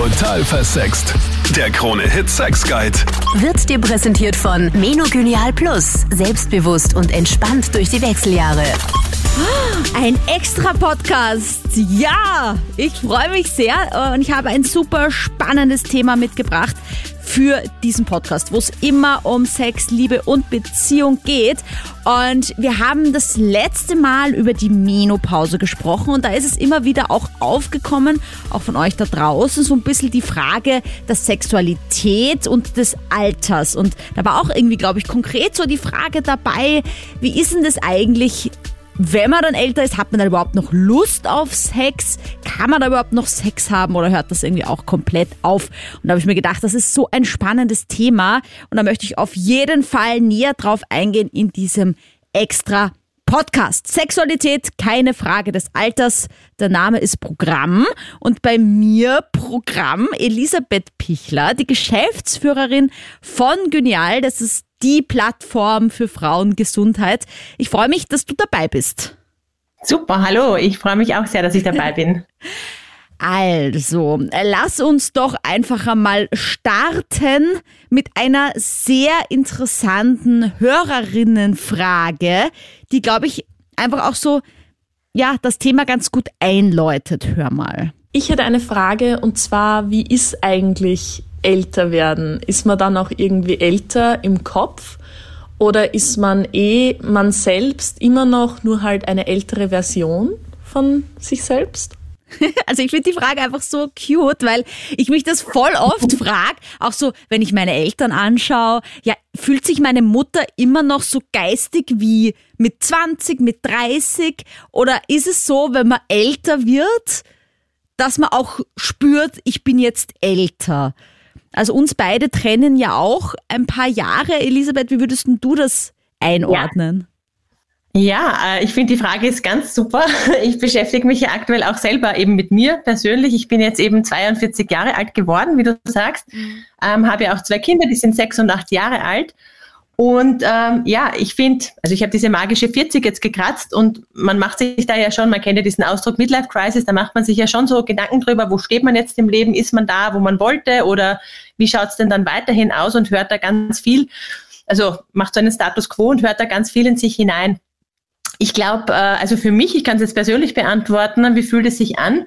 Total versext. Der Krone Hit Sex Guide. Wird dir präsentiert von Menogynial Plus. Selbstbewusst und entspannt durch die Wechseljahre. Ein extra Podcast. Ja, ich freue mich sehr und ich habe ein super spannendes Thema mitgebracht für diesen Podcast, wo es immer um Sex, Liebe und Beziehung geht. Und wir haben das letzte Mal über die Menopause gesprochen und da ist es immer wieder auch aufgekommen, auch von euch da draußen, so ein bisschen die Frage der Sexualität und des Alters. Und da war auch irgendwie, glaube ich, konkret so die Frage dabei, wie ist denn das eigentlich wenn man dann älter ist, hat man dann überhaupt noch Lust auf Sex? Kann man da überhaupt noch Sex haben oder hört das irgendwie auch komplett auf? Und da habe ich mir gedacht, das ist so ein spannendes Thema und da möchte ich auf jeden Fall näher drauf eingehen in diesem extra Podcast. Sexualität, keine Frage des Alters. Der Name ist Programm. Und bei mir Programm Elisabeth Pichler, die Geschäftsführerin von Genial. Das ist die Plattform für Frauengesundheit. Ich freue mich, dass du dabei bist. Super, hallo. Ich freue mich auch sehr, dass ich dabei bin. Also, lass uns doch einfach einmal starten mit einer sehr interessanten Hörerinnenfrage, die, glaube ich, einfach auch so, ja, das Thema ganz gut einläutet. Hör mal. Ich hätte eine Frage und zwar, wie ist eigentlich älter werden? Ist man dann auch irgendwie älter im Kopf? Oder ist man eh man selbst immer noch nur halt eine ältere Version von sich selbst? Also ich finde die Frage einfach so cute, weil ich mich das voll oft frage, auch so, wenn ich meine Eltern anschaue, ja, fühlt sich meine Mutter immer noch so geistig wie mit 20, mit 30? Oder ist es so, wenn man älter wird, dass man auch spürt, ich bin jetzt älter? Also uns beide trennen ja auch ein paar Jahre. Elisabeth, wie würdest du das einordnen? Ja, ja äh, ich finde die Frage ist ganz super. Ich beschäftige mich ja aktuell auch selber eben mit mir persönlich. Ich bin jetzt eben 42 Jahre alt geworden, wie du sagst. Mhm. Ähm, habe ja auch zwei Kinder, die sind sechs und acht Jahre alt. Und ähm, ja, ich finde, also ich habe diese magische 40 jetzt gekratzt und man macht sich da ja schon, man kennt ja diesen Ausdruck Midlife Crisis, da macht man sich ja schon so Gedanken drüber, wo steht man jetzt im Leben, ist man da, wo man wollte oder wie schaut es denn dann weiterhin aus und hört da ganz viel, also macht so einen Status quo und hört da ganz viel in sich hinein. Ich glaube, äh, also für mich, ich kann es jetzt persönlich beantworten, wie fühlt es sich an?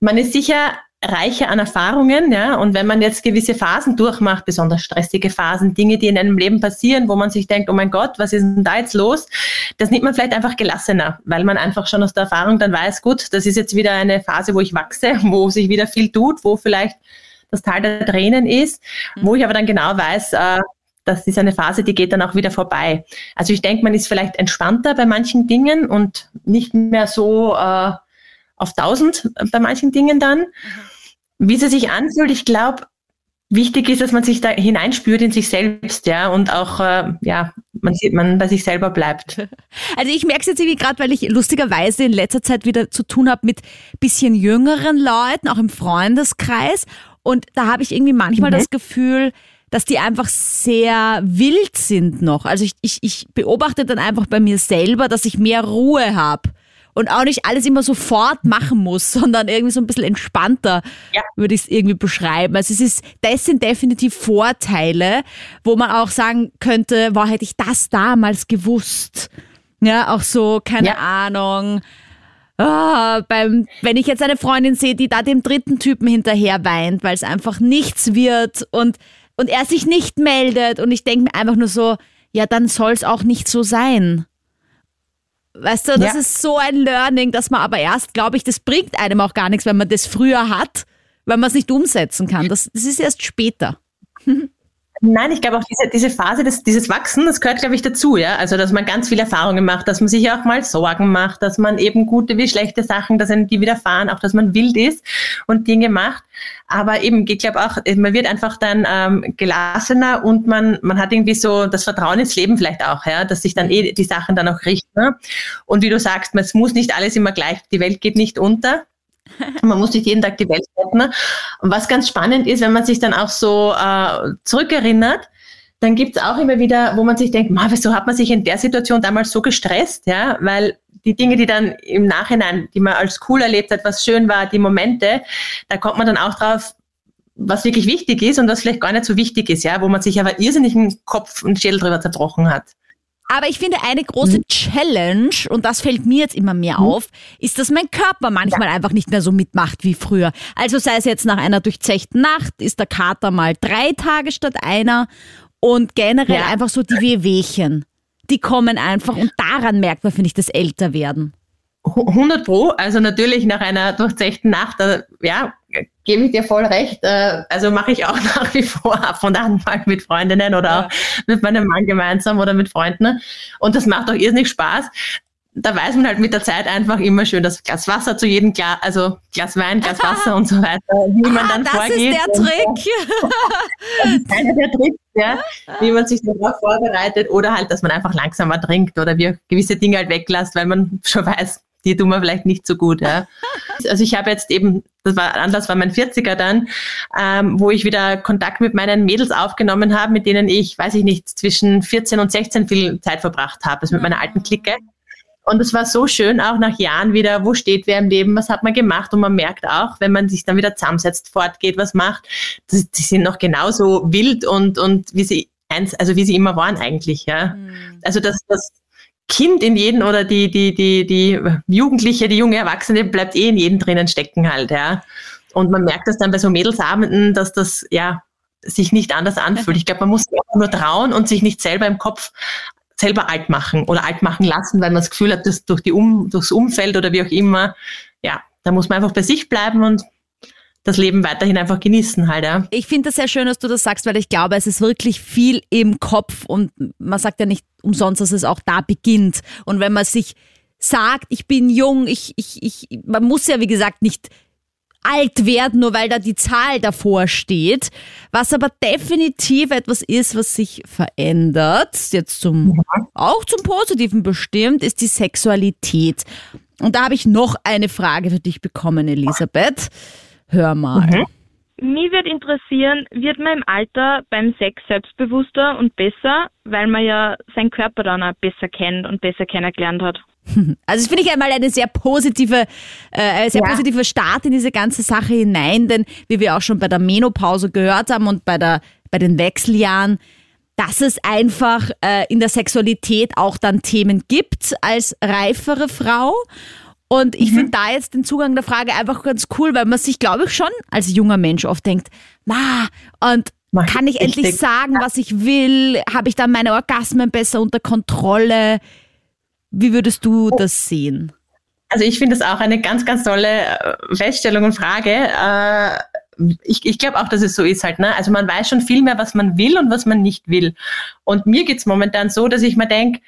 Man ist sicher reicher an Erfahrungen, ja. Und wenn man jetzt gewisse Phasen durchmacht, besonders stressige Phasen, Dinge, die in einem Leben passieren, wo man sich denkt, oh mein Gott, was ist denn da jetzt los? Das nimmt man vielleicht einfach gelassener, weil man einfach schon aus der Erfahrung dann weiß, gut, das ist jetzt wieder eine Phase, wo ich wachse, wo sich wieder viel tut, wo vielleicht das Tal der Tränen ist, mhm. wo ich aber dann genau weiß, äh, das ist eine Phase, die geht dann auch wieder vorbei. Also ich denke, man ist vielleicht entspannter bei manchen Dingen und nicht mehr so äh, auf tausend bei manchen Dingen dann. Mhm. Wie sie sich anfühlt, ich glaube, wichtig ist, dass man sich da hineinspürt in sich selbst, ja, und auch, äh, ja, man sieht, man bei sich selber bleibt. Also ich merke es jetzt irgendwie gerade, weil ich lustigerweise in letzter Zeit wieder zu tun habe mit bisschen jüngeren Leuten, auch im Freundeskreis. Und da habe ich irgendwie manchmal mhm. das Gefühl, dass die einfach sehr wild sind noch. Also ich, ich, ich beobachte dann einfach bei mir selber, dass ich mehr Ruhe habe und auch nicht alles immer sofort machen muss, sondern irgendwie so ein bisschen entspannter, ja. würde ich es irgendwie beschreiben. Also es ist, das sind definitiv Vorteile, wo man auch sagen könnte, wow, hätte ich das damals gewusst. Ja, auch so, keine ja. Ahnung. Oh, beim, wenn ich jetzt eine Freundin sehe, die da dem dritten Typen hinterher weint, weil es einfach nichts wird und, und er sich nicht meldet und ich denke mir einfach nur so, ja, dann soll es auch nicht so sein. Weißt du, das ja. ist so ein Learning, dass man aber erst, glaube ich, das bringt einem auch gar nichts, wenn man das früher hat, weil man es nicht umsetzen kann. Das, das ist erst später. Nein, ich glaube auch diese, diese Phase des, dieses Wachsen, das gehört, glaube ich, dazu, ja. Also, dass man ganz viele Erfahrungen macht, dass man sich auch mal Sorgen macht, dass man eben gute wie schlechte Sachen, dass einem die widerfahren, auch dass man wild ist und Dinge macht. Aber eben, ich glaube auch, man wird einfach dann ähm, gelassener und man, man hat irgendwie so das Vertrauen ins Leben vielleicht auch, ja, dass sich dann eh die Sachen dann auch richten. Ne? Und wie du sagst, es muss nicht alles immer gleich, die Welt geht nicht unter. Man muss nicht jeden Tag die Welt retten. Und was ganz spannend ist, wenn man sich dann auch so äh, zurückerinnert, dann gibt es auch immer wieder, wo man sich denkt, wieso hat man sich in der Situation damals so gestresst? Ja, weil die Dinge, die dann im Nachhinein, die man als cool erlebt hat, was schön war, die Momente, da kommt man dann auch drauf, was wirklich wichtig ist und was vielleicht gar nicht so wichtig ist, ja, wo man sich aber irrsinnig im Kopf und Schädel drüber zerbrochen hat. Aber ich finde, eine große mhm. Challenge, und das fällt mir jetzt immer mehr mhm. auf, ist, dass mein Körper manchmal einfach nicht mehr so mitmacht wie früher. Also sei es jetzt nach einer durchzechten Nacht, ist der Kater mal drei Tage statt einer und generell ja. einfach so die Wehwehchen. Die kommen einfach und daran merkt man, finde ich, das Älterwerden. 100 Pro, also natürlich nach einer durchzechten Nacht, ja, gebe ich dir voll recht. Äh, also mache ich auch nach wie vor ab und an mal mit Freundinnen oder ja. auch mit meinem Mann gemeinsam oder mit Freunden. Und das macht auch irrsinnig Spaß. Da weiß man halt mit der Zeit einfach immer schön das Glas Wasser zu jedem Glas, also Glas Wein, Glas Wasser und so weiter, wie man ah, dann das vorgeht. Das ist der Trick. das ist einer der Tricks, ja, wie man sich darauf vorbereitet oder halt, dass man einfach langsamer trinkt oder wie gewisse Dinge halt weglässt, weil man schon weiß, die tun mir vielleicht nicht so gut. Ja. Also ich habe jetzt eben, das war anders war mein 40er dann, ähm, wo ich wieder Kontakt mit meinen Mädels aufgenommen habe, mit denen ich, weiß ich nicht, zwischen 14 und 16 viel Zeit verbracht habe, also mit meiner alten Clique. Und es war so schön, auch nach Jahren wieder, wo steht wer im Leben, was hat man gemacht? Und man merkt auch, wenn man sich dann wieder zusammensetzt, fortgeht, was macht, die sind noch genauso wild und, und wie sie eins, also wie sie immer waren eigentlich, ja. Mhm. Also das, das, Kind in jedem oder die, die, die, die Jugendliche, die junge Erwachsene bleibt eh in jedem drinnen stecken halt, ja. Und man merkt das dann bei so Mädelsabenden, dass das, ja, sich nicht anders anfühlt. Ich glaube, man muss nur trauen und sich nicht selber im Kopf selber alt machen oder alt machen lassen, weil man das Gefühl hat, dass durch die um, durchs Umfeld oder wie auch immer, ja, da muss man einfach bei sich bleiben und das Leben weiterhin einfach genießen halt, ja. Ich finde das sehr schön, dass du das sagst, weil ich glaube, es ist wirklich viel im Kopf und man sagt ja nicht umsonst, dass es auch da beginnt. Und wenn man sich sagt, ich bin jung, ich, ich, ich, man muss ja wie gesagt nicht alt werden, nur weil da die Zahl davor steht. Was aber definitiv etwas ist, was sich verändert, jetzt zum, auch zum Positiven bestimmt, ist die Sexualität. Und da habe ich noch eine Frage für dich bekommen, Elisabeth. Hör mal. Mhm. Mich würde interessieren, wird man im Alter beim Sex selbstbewusster und besser, weil man ja seinen Körper dann auch besser kennt und besser kennengelernt hat? Also das finde ich einmal eine sehr positive, äh, sehr ja. positive Start in diese ganze Sache hinein, denn wie wir auch schon bei der Menopause gehört haben und bei, der, bei den Wechseljahren, dass es einfach äh, in der Sexualität auch dann Themen gibt als reifere Frau und ich mhm. finde da jetzt den Zugang der Frage einfach ganz cool, weil man sich, glaube ich, schon als junger Mensch oft denkt, na, und Mach kann ich endlich denk, sagen, was ich will? Habe ich dann meine Orgasmen besser unter Kontrolle? Wie würdest du oh. das sehen? Also ich finde das auch eine ganz, ganz tolle äh, Feststellung und Frage. Äh, ich, ich glaube auch, dass es so ist halt. Ne? Also man weiß schon viel mehr, was man will und was man nicht will. Und mir geht es momentan so, dass ich mir denke,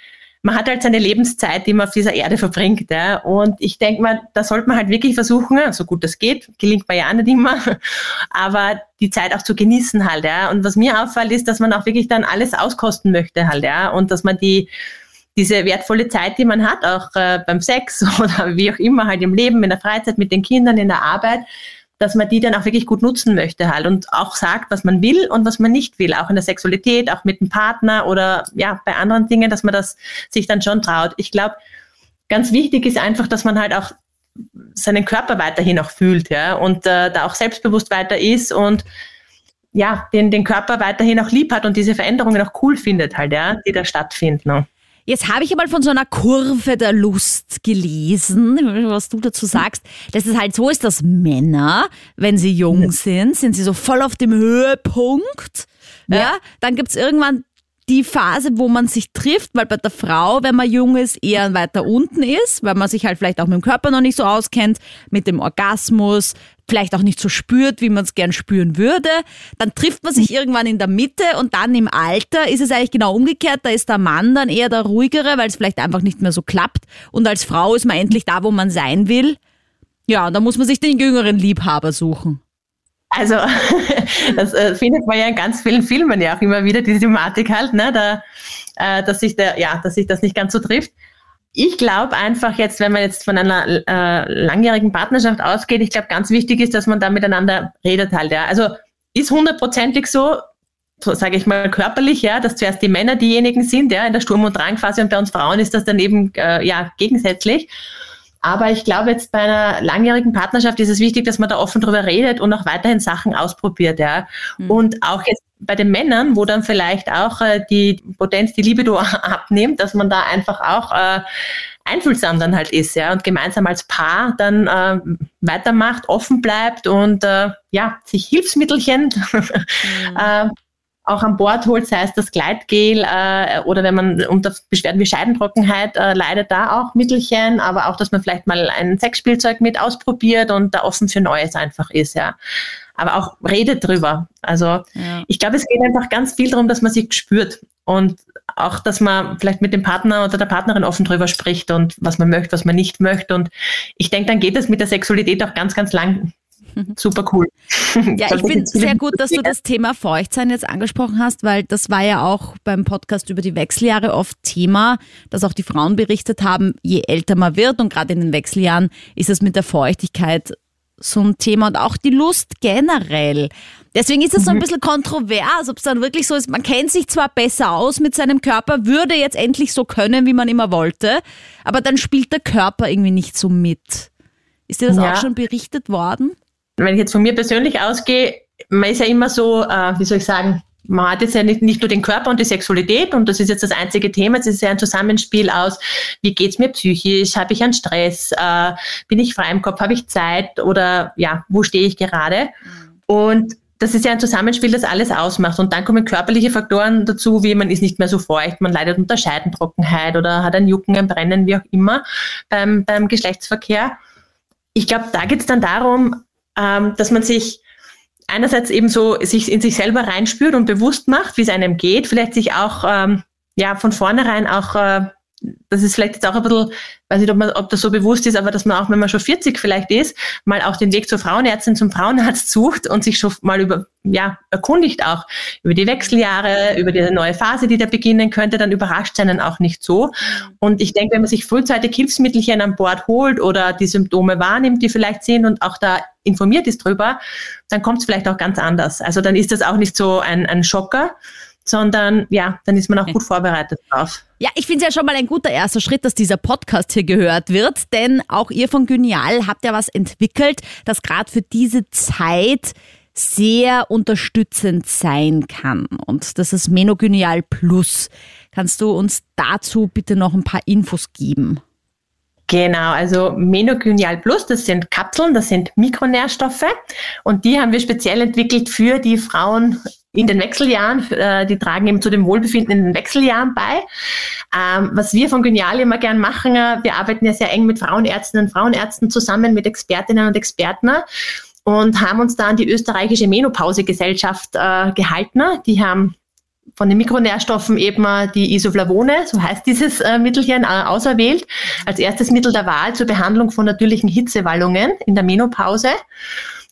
man hat halt seine Lebenszeit, die man auf dieser Erde verbringt. Ja. Und ich denke mal, da sollte man halt wirklich versuchen, so gut das geht, gelingt mir ja auch nicht immer, aber die Zeit auch zu genießen halt. Ja. Und was mir auffällt, ist, dass man auch wirklich dann alles auskosten möchte halt. Ja. Und dass man die diese wertvolle Zeit, die man hat, auch äh, beim Sex oder wie auch immer halt im Leben, in der Freizeit, mit den Kindern, in der Arbeit, dass man die dann auch wirklich gut nutzen möchte halt und auch sagt, was man will und was man nicht will, auch in der Sexualität, auch mit dem Partner oder ja, bei anderen Dingen, dass man das sich dann schon traut. Ich glaube, ganz wichtig ist einfach, dass man halt auch seinen Körper weiterhin auch fühlt, ja, und äh, da auch selbstbewusst weiter ist und ja, den, den Körper weiterhin auch lieb hat und diese Veränderungen auch cool findet halt, ja, die da stattfinden. Jetzt habe ich einmal von so einer Kurve der Lust gelesen, was du dazu sagst, dass es halt so ist, dass Männer, wenn sie jung sind, sind sie so voll auf dem Höhepunkt. Ja, ja. dann gibt's irgendwann die Phase, wo man sich trifft, weil bei der Frau, wenn man jung ist, eher weiter unten ist, weil man sich halt vielleicht auch mit dem Körper noch nicht so auskennt, mit dem Orgasmus, vielleicht auch nicht so spürt, wie man es gern spüren würde. Dann trifft man sich irgendwann in der Mitte und dann im Alter ist es eigentlich genau umgekehrt. Da ist der Mann dann eher der ruhigere, weil es vielleicht einfach nicht mehr so klappt. Und als Frau ist man endlich da, wo man sein will. Ja, und da muss man sich den jüngeren Liebhaber suchen. Also, das äh, findet man ja in ganz vielen Filmen ja auch immer wieder, die Thematik halt, ne, da, äh, dass, sich der, ja, dass sich das nicht ganz so trifft. Ich glaube einfach jetzt, wenn man jetzt von einer äh, langjährigen Partnerschaft ausgeht, ich glaube, ganz wichtig ist, dass man da miteinander redet halt. Ja. Also ist hundertprozentig so, so sage ich mal körperlich, ja, dass zuerst die Männer diejenigen sind, ja, in der Sturm- und Drangphase und bei uns Frauen ist das dann eben äh, ja gegensätzlich. Aber ich glaube, jetzt bei einer langjährigen Partnerschaft ist es wichtig, dass man da offen drüber redet und auch weiterhin Sachen ausprobiert. Ja. Mhm. Und auch jetzt bei den Männern, wo dann vielleicht auch äh, die Potenz, die Libido abnimmt, dass man da einfach auch äh, einfühlsam dann halt ist, ja, und gemeinsam als Paar dann äh, weitermacht, offen bleibt und äh, ja, sich Hilfsmittelchen mhm. äh, auch an Bord holt, sei es das Gleitgel äh, oder wenn man unter Beschwerden wie Scheidentrockenheit äh, leidet, da auch Mittelchen, aber auch, dass man vielleicht mal ein Sexspielzeug mit ausprobiert und da offen für Neues einfach ist, ja. Aber auch redet drüber. Also ja. ich glaube, es geht einfach ganz viel darum, dass man sich spürt und auch, dass man vielleicht mit dem Partner oder der Partnerin offen drüber spricht und was man möchte, was man nicht möchte. Und ich denke, dann geht es mit der Sexualität auch ganz, ganz lang Super cool. Ja, ich finde sehr gut, dass du das Thema Feuchtsein jetzt angesprochen hast, weil das war ja auch beim Podcast über die Wechseljahre oft Thema, dass auch die Frauen berichtet haben, je älter man wird und gerade in den Wechseljahren ist es mit der Feuchtigkeit so ein Thema und auch die Lust generell. Deswegen ist es so ein mhm. bisschen kontrovers, ob es dann wirklich so ist, man kennt sich zwar besser aus mit seinem Körper, würde jetzt endlich so können, wie man immer wollte, aber dann spielt der Körper irgendwie nicht so mit. Ist dir das ja. auch schon berichtet worden? Wenn ich jetzt von mir persönlich ausgehe, man ist ja immer so, äh, wie soll ich sagen, man hat jetzt ja nicht, nicht nur den Körper und die Sexualität und das ist jetzt das einzige Thema, es ist ja ein Zusammenspiel aus, wie geht's mir psychisch, habe ich einen Stress, äh, bin ich frei im Kopf, habe ich Zeit oder ja, wo stehe ich gerade? Mhm. Und das ist ja ein Zusammenspiel, das alles ausmacht. Und dann kommen körperliche Faktoren dazu, wie man ist nicht mehr so feucht, man leidet unter Scheidentrockenheit oder hat ein Jucken, ein Brennen, wie auch immer beim, beim Geschlechtsverkehr. Ich glaube, da geht es dann darum, ähm, dass man sich einerseits eben so sich in sich selber reinspürt und bewusst macht, wie es einem geht, vielleicht sich auch ähm, ja von vornherein auch äh, das ist vielleicht jetzt auch ein bisschen, weiß nicht, ob, man, ob das so bewusst ist, aber dass man auch, wenn man schon 40 vielleicht ist, mal auch den Weg zur Frauenärztin, zum Frauenarzt sucht und sich schon mal über, ja, erkundigt auch über die Wechseljahre, über die neue Phase, die da beginnen könnte, dann überrascht einen auch nicht so. Und ich denke, wenn man sich frühzeitig Hilfsmittelchen an Bord holt oder die Symptome wahrnimmt, die vielleicht sind und auch da informiert ist drüber, dann kommt es vielleicht auch ganz anders. Also dann ist das auch nicht so ein, ein Schocker, sondern ja, dann ist man auch gut vorbereitet drauf. Ja, ich finde es ja schon mal ein guter erster Schritt, dass dieser Podcast hier gehört wird, denn auch ihr von Genial habt ja was entwickelt, das gerade für diese Zeit sehr unterstützend sein kann. Und das ist Menogenial Plus. Kannst du uns dazu bitte noch ein paar Infos geben? Genau, also Menogenial Plus, das sind Kapseln, das sind Mikronährstoffe und die haben wir speziell entwickelt für die Frauen in den Wechseljahren, äh, die tragen eben zu dem Wohlbefinden in den Wechseljahren bei. Ähm, was wir von Genial immer gern machen, äh, wir arbeiten ja sehr eng mit Frauenärztinnen und Frauenärzten zusammen, mit Expertinnen und Experten und haben uns da an die österreichische Menopausegesellschaft äh, gehalten. Die haben von den Mikronährstoffen eben äh, die Isoflavone, so heißt dieses äh, Mittelchen, äh, auserwählt, als erstes Mittel der Wahl zur Behandlung von natürlichen Hitzewallungen in der Menopause.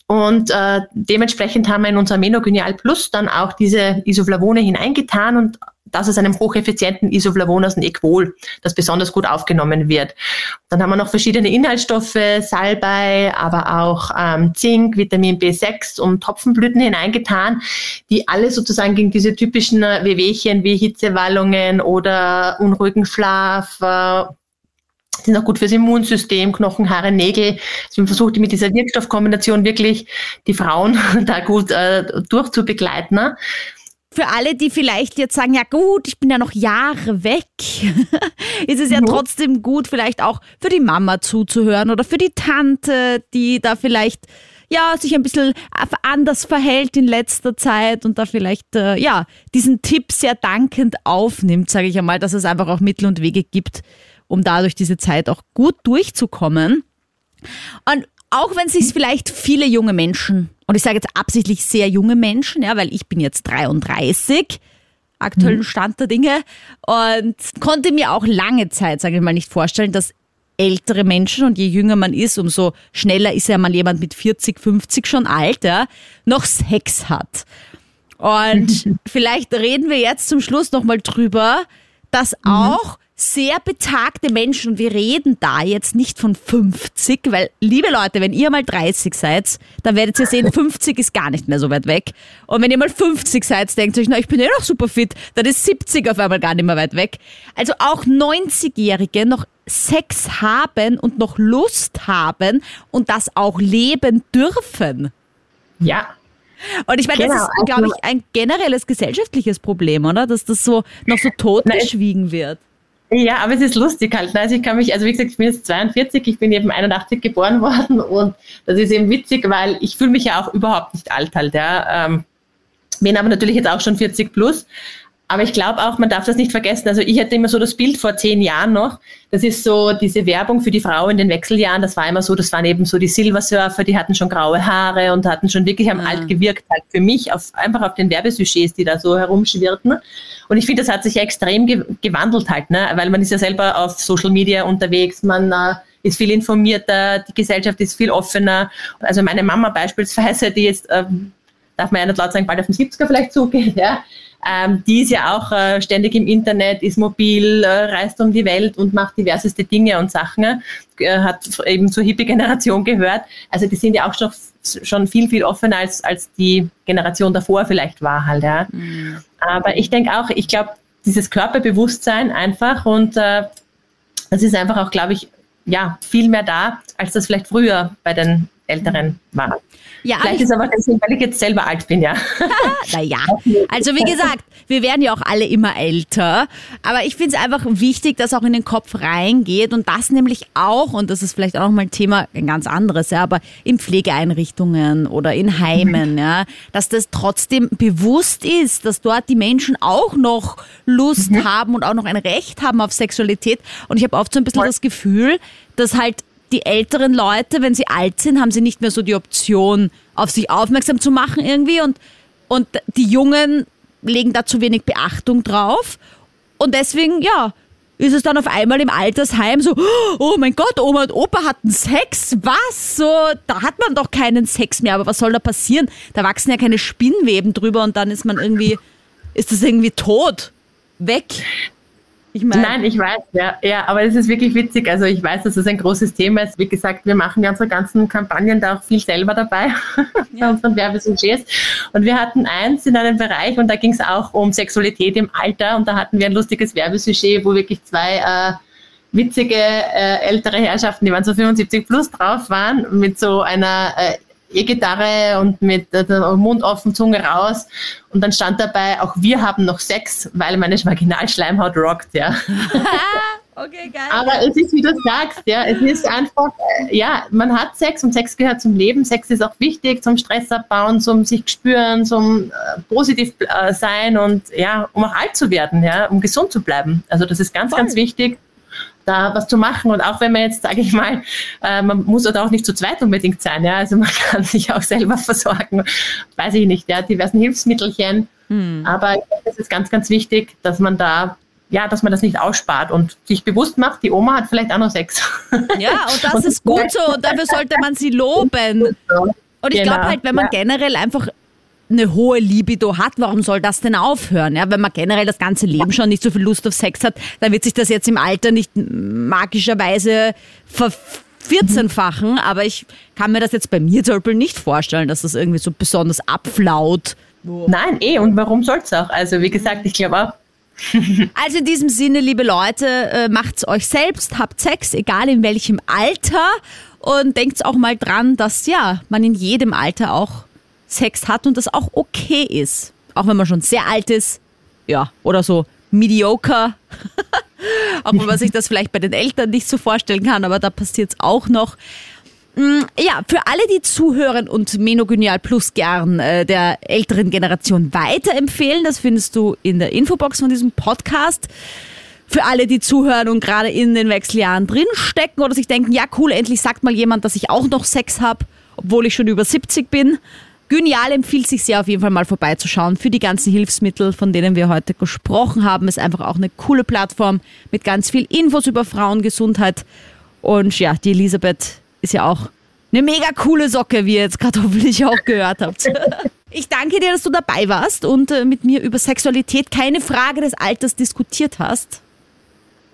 Und äh, dementsprechend haben wir in unser Menogenial Plus dann auch diese Isoflavone hineingetan und das ist einem hocheffizienten Isoflavon aus dem Equol, das besonders gut aufgenommen wird. Dann haben wir noch verschiedene Inhaltsstoffe, Salbei, aber auch ähm, Zink, Vitamin B6 und Topfenblüten hineingetan, die alle sozusagen gegen diese typischen Wehwehchen wie Hitzewallungen oder unruhigen Schlaf, äh, sind auch gut fürs Immunsystem, Knochen, Haare, Nägel. Also man versucht mit dieser Wirkstoffkombination wirklich die Frauen da gut äh, durchzubegleiten. Ne? Für alle, die vielleicht jetzt sagen, ja gut, ich bin ja noch Jahre weg, ist es ja mhm. trotzdem gut, vielleicht auch für die Mama zuzuhören oder für die Tante, die da vielleicht ja, sich ein bisschen anders verhält in letzter Zeit und da vielleicht äh, ja, diesen Tipp sehr dankend aufnimmt, sage ich einmal, dass es einfach auch Mittel und Wege gibt, um dadurch diese Zeit auch gut durchzukommen. Und auch wenn sich vielleicht viele junge Menschen, und ich sage jetzt absichtlich sehr junge Menschen, ja, weil ich bin jetzt 33, aktuellen mhm. Stand der Dinge, und konnte mir auch lange Zeit, sage ich mal, nicht vorstellen, dass ältere Menschen und je jünger man ist, umso schneller ist ja mal jemand mit 40, 50 schon alt, ja, noch Sex hat. Und vielleicht reden wir jetzt zum Schluss nochmal drüber, dass mhm. auch sehr betagte Menschen, und wir reden da jetzt nicht von 50, weil, liebe Leute, wenn ihr mal 30 seid, dann werdet ihr sehen, 50 ist gar nicht mehr so weit weg. Und wenn ihr mal 50 seid, denkt ihr euch, na, ich bin eh noch super fit, dann ist 70 auf einmal gar nicht mehr weit weg. Also auch 90-Jährige noch Sex haben und noch Lust haben und das auch leben dürfen. Ja, Und ich meine, Genau, das ist, also- glaube ich, ein generelles gesellschaftliches Problem, oder? Dass das so noch so totgeschwiegen wird. Ja, aber es ist lustig halt. ne? Also ich kann mich, also wie gesagt, ich bin jetzt 42, ich bin eben 81 geboren worden und das ist eben witzig, weil ich fühle mich ja auch überhaupt nicht alt halt, ja. Ähm, bin aber natürlich jetzt auch schon 40 plus. Aber ich glaube auch, man darf das nicht vergessen. Also ich hatte immer so das Bild vor zehn Jahren noch. Das ist so diese Werbung für die Frau in den Wechseljahren. Das war immer so, das waren eben so die Silversurfer, die hatten schon graue Haare und hatten schon wirklich am Ah. alt gewirkt halt für mich, auf, einfach auf den Werbesujets, die da so herumschwirrten. Und ich finde, das hat sich ja extrem ge gewandelt halt, ne? weil man ist ja selber auf Social Media unterwegs, man äh, ist viel informierter, die Gesellschaft ist viel offener. Also meine Mama beispielsweise, die jetzt, ähm, darf man ja nicht laut sagen, bald auf den 70er vielleicht zugeht, ja, ähm, die ist ja auch äh, ständig im Internet, ist mobil, äh, reist um die Welt und macht diverseste Dinge und Sachen, äh, hat eben zur Hippie-Generation gehört. Also die sind ja auch schon, schon viel, viel offener als, als die Generation davor vielleicht war halt, ja. Aber ich denke auch, ich glaube, dieses Körperbewusstsein einfach und äh, das ist einfach auch, glaube ich, ja, viel mehr da, als das vielleicht früher bei den Älteren war. Ja, Vielleicht ich, ist aber deswegen, weil ich jetzt selber alt bin, ja. naja. Also wie gesagt, wir werden ja auch alle immer älter. Aber ich finde es einfach wichtig, dass auch in den Kopf reingeht und das nämlich auch, und das ist vielleicht auch noch mal ein Thema, ein ganz anderes, ja, aber in Pflegeeinrichtungen oder in Heimen, ja, dass das trotzdem bewusst ist, dass dort die Menschen auch noch Lust haben und auch noch ein Recht haben auf Sexualität. Und ich habe oft so ein bisschen das Gefühl, dass halt die älteren Leute, wenn sie alt sind, haben sie nicht mehr so die Option, auf sich aufmerksam zu machen irgendwie und, und die Jungen legen da zu wenig Beachtung drauf und deswegen, ja, ist es dann auf einmal im Altersheim so, oh mein Gott, Oma und Opa hatten Sex, was? So, da hat man doch keinen Sex mehr, aber was soll da passieren? Da wachsen ja keine Spinnweben drüber und dann ist man irgendwie, ist das irgendwie tot, weg. Ich meine, Nein, ich weiß, ja, ja, aber es ist wirklich witzig. Also ich weiß, dass es ein großes Thema ist. Wie gesagt, wir machen ja unsere ganzen Kampagnen da auch viel selber dabei bei unseren Werbesujets. Und wir hatten eins in einem Bereich und da ging es auch um Sexualität im Alter und da hatten wir ein lustiges Werbesujet, wo wirklich zwei äh, witzige äh, ältere Herrschaften, die waren so 75 plus drauf waren, mit so einer äh, E-Gitarre und mit der Mund offen, Zunge raus. Und dann stand dabei, auch wir haben noch Sex, weil meine Vaginalschleimhaut rockt, ja. okay, geil. Aber es ist, wie du sagst, ja, es ist einfach, äh, ja, man hat Sex und Sex gehört zum Leben. Sex ist auch wichtig zum Stress abbauen, zum sich spüren, zum äh, positiv äh, sein und ja, um auch alt zu werden, ja, um gesund zu bleiben. Also das ist ganz, Voll. ganz wichtig da was zu machen. Und auch wenn man jetzt, sage ich mal, äh, man muss da auch nicht zu zweit unbedingt sein, ja, also man kann sich auch selber versorgen, weiß ich nicht, ja, diversen Hilfsmittelchen, aber ich denke, das ist ganz, ganz wichtig, dass man da, ja, dass man das nicht ausspart und sich bewusst macht, die Oma hat vielleicht auch noch Sex. Ja, und das ist gut so. Und dafür sollte man sie loben. Und ich Genau, glaube halt, wenn man ja. generell einfach eine hohe Libido hat, warum soll das denn aufhören? Ja, wenn man generell das ganze Leben schon nicht so viel Lust auf Sex hat, dann wird sich das jetzt im Alter nicht magischerweise ver 14-fachen, aber ich kann mir das jetzt bei mir zum Beispiel nicht vorstellen, dass das irgendwie so besonders abflaut. Nein, eh, und warum soll's auch? Also wie gesagt, ich glaube auch, Also in diesem Sinne, liebe Leute, äh, macht's euch selbst, habt Sex, egal in welchem Alter und denkt auch mal dran, dass ja, man in jedem Alter auch Sex hat und das auch okay ist. Auch wenn man schon sehr alt ist, ja, oder so mediocre. auch wenn man sich das vielleicht bei den Eltern nicht so vorstellen kann, aber da passiert's auch noch. Mm, Ja, für alle, die zuhören und Menogenial Plus gern äh, der älteren Generation weiterempfehlen, das findest du in der Infobox von diesem Podcast. Für alle, die zuhören und gerade in den Wechseljahren drinstecken oder sich denken, ja cool, endlich sagt mal jemand, dass ich auch noch Sex habe, obwohl ich schon über 70 bin. Genial empfiehlt sich sehr auf jeden Fall mal vorbeizuschauen für die ganzen Hilfsmittel, von denen wir heute gesprochen haben. Ist einfach auch eine coole Plattform mit ganz viel Infos über Frauengesundheit. Und ja, die Elisabeth ist ja auch eine mega coole Socke, wie ihr jetzt gerade hoffentlich auch gehört habt. Ich danke dir, dass du dabei warst und äh, mit mir über Sexualität keine Frage des Alters diskutiert hast.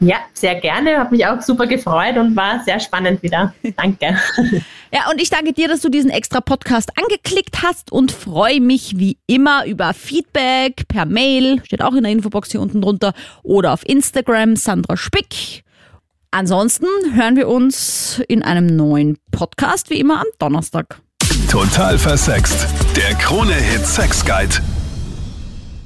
Ja, sehr gerne, habe mich auch super gefreut und war sehr spannend wieder. Danke. Ja, und ich danke dir, dass du diesen extra Podcast angeklickt hast und freue mich wie immer über Feedback per Mail, steht auch in der Infobox hier unten drunter, oder auf Instagram Sandra Spick. Ansonsten hören wir uns in einem neuen Podcast, wie immer am Donnerstag. Total versext. Der Krone-Hit Sex Guide.